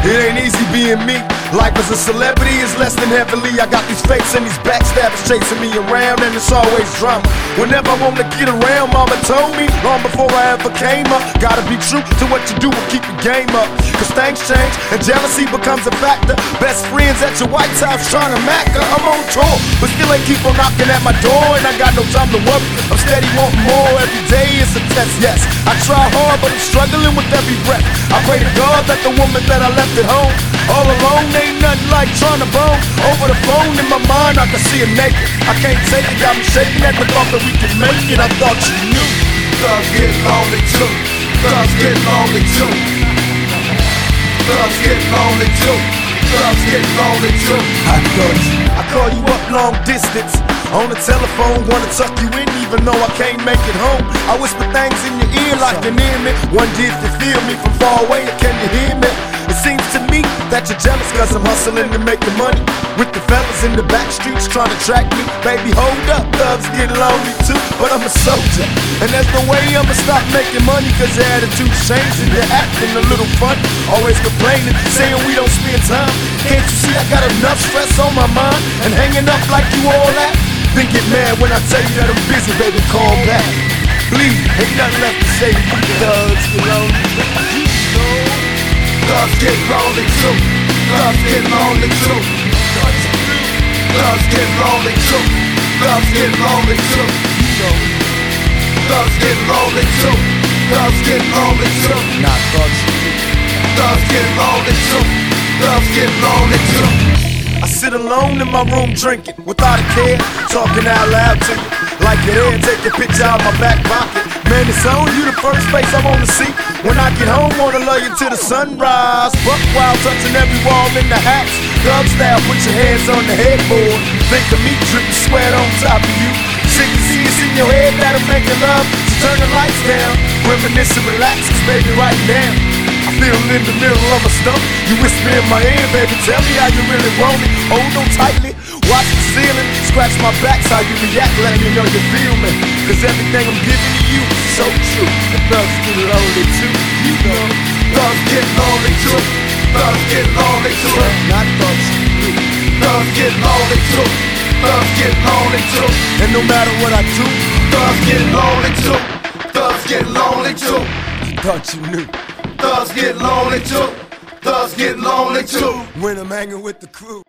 It ain't easy being me. Life as a celebrity is less than heavenly. I got these fakes and these backstabbers chasing me around, and it's always drama. Whenever I wanna get around, mama told me long before I ever came up. Gotta be true to what you do and keep the game up. Cause things change and jealousy becomes a factor. Best friends at your White House trying to mack her. I'm on tour, but still ain't keep on knocking at my door, and I got no time to worry. I'm steady wanting more every day. It's a test, yes. I try hard, but I'm struggling with every breath. I pray to God that the woman that I left at home all alone ain't nothing like trying to bone. Over the phone in my mind, I can see her naked. I can't take it, got me shaking at the thought that we can make it. I thought you knew. Thugs get lonely too. Thugs get lonely too. Thugs get lonely too. Thugs get lonely too. I thought you. I call you up long distance. On the telephone, wanna tuck you in, even though I can't make it home. I whisper things in your ear like you're near me. Wonder if you feel me from far away, can you hear me? It seems to me that you're jealous cause I'm hustling to make the money. With the fellas in the back streets trying to track me. Baby, hold up, thugs get lonely too. But I'm a soldier, and there's no way I'ma stop making money cause your attitude's changing. You're acting a little funny, always complaining, saying we don't spend time. Can't you see I got enough stress on my mind? And hanging up like you all that? Then get mad when I tell you that I'm busy, baby, call back. Please, ain't nothing left to say. Thugs get lonely. Thugs get lonely too. Thugs get lonely too. Thugs get lonely too. Thugs get lonely too. Thugs get lonely too. Thugs get lonely too. Not thugs. Thugs get lonely too. Thugs get lonely too. I sit alone in my room drinking without a care, talking out loud to you. Like you're there, take your picture out my back pocket. Man, it's on you the first face I wanna see. When I get home, wanna love you till the sunrise. Buck wild, touching every wall in the house. Thug style, put your hands on the headboard. Think of me dripping sweat on top of you. Sick to see in your head that'll make you love. So turn the lights down, reminisce and relax, 'cause baby, right now. It in the middle of my stomach. You whisper in my ear, baby, tell me how you really want it. Hold on tightly, watch the ceiling, scratch my back, how you react, let me know you feel me. Cause everything I'm giving to you is so true. And thugs get lonely too, you know. Thugs get lonely too. Thugs get lonely too. Not thugs, you. Thugs get lonely too. Thugs get lonely too. And no matter what I do, Thugs get lonely too. Thugs get lonely too. I thought you knew. Thugs get lonely too. Thugs get lonely too. When I'm hanging with the crew.